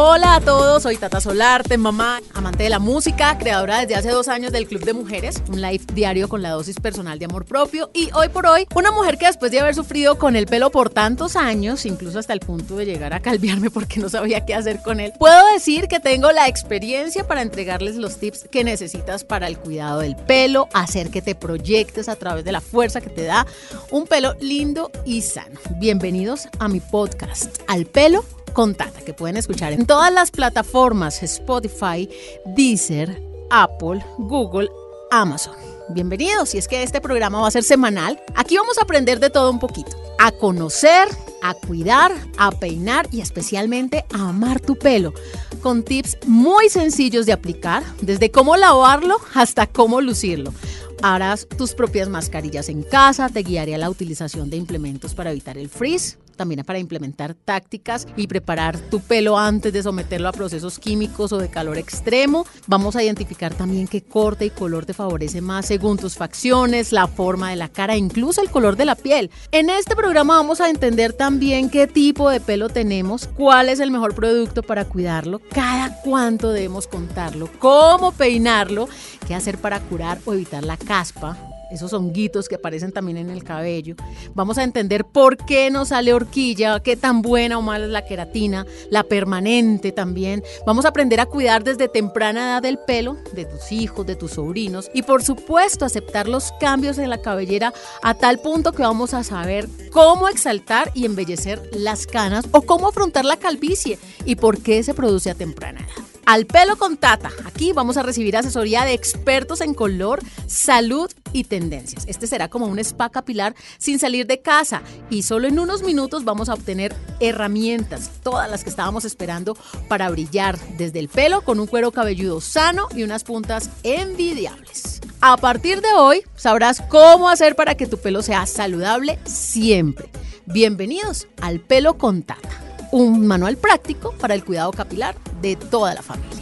Hola a todos, soy Tata Solarte, mamá, amante de la música, creadora desde hace dos años del Club de Mujeres, un live diario con la dosis personal de amor propio y hoy por hoy una mujer que después de haber sufrido con el pelo por tantos años, incluso hasta el punto de llegar a calviarme porque no sabía qué hacer con él, puedo decir que tengo la experiencia para entregarles los tips que necesitas para el cuidado del pelo, hacer que te proyectes a través de la fuerza que te da un pelo lindo y sano. Bienvenidos a mi podcast, Al Pelo con Tata, que pueden escuchar en todas las plataformas Spotify, Deezer, Apple, Google, Amazon. Bienvenidos, y es que este programa va a ser semanal. Aquí vamos a aprender de todo un poquito. A conocer, a cuidar, a peinar y especialmente a amar tu pelo. Con tips muy sencillos de aplicar, desde cómo lavarlo hasta cómo lucirlo. Harás tus propias mascarillas en casa, te guiaré a la utilización de implementos para evitar el frizz, también para implementar tácticas y preparar tu pelo antes de someterlo a procesos químicos o de calor extremo. Vamos a identificar también qué corte y color te favorece más según tus facciones, la forma de la cara, incluso el color de la piel. En este programa vamos a entender también qué tipo de pelo tenemos, cuál es el mejor producto para cuidarlo, cada cuánto debemos contarlo, cómo peinarlo, qué hacer para curar o evitar la caspa esos honguitos que aparecen también en el cabello. Vamos a entender por qué nos sale horquilla, qué tan buena o mala es la queratina, la permanente también. Vamos a aprender a cuidar desde temprana edad del pelo de tus hijos, de tus sobrinos y por supuesto aceptar los cambios en la cabellera a tal punto que vamos a saber cómo exaltar y embellecer las canas o cómo afrontar la calvicie y por qué se produce a temprana edad. Al pelo con Tata. Aquí vamos a recibir asesoría de expertos en color, salud y tendencias. Este será como un spa capilar sin salir de casa y solo en unos minutos vamos a obtener herramientas, todas las que estábamos esperando para brillar desde el pelo con un cuero cabelludo sano y unas puntas envidiables. A partir de hoy sabrás cómo hacer para que tu pelo sea saludable siempre. Bienvenidos al pelo con Tata un manual práctico para el cuidado capilar de toda la familia.